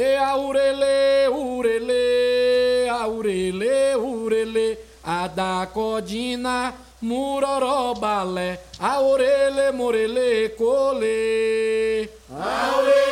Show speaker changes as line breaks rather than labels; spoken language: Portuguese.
E aurele, urele, aurele, urele, a da codina, muroró balé, aurele, morele, colê. Aurele.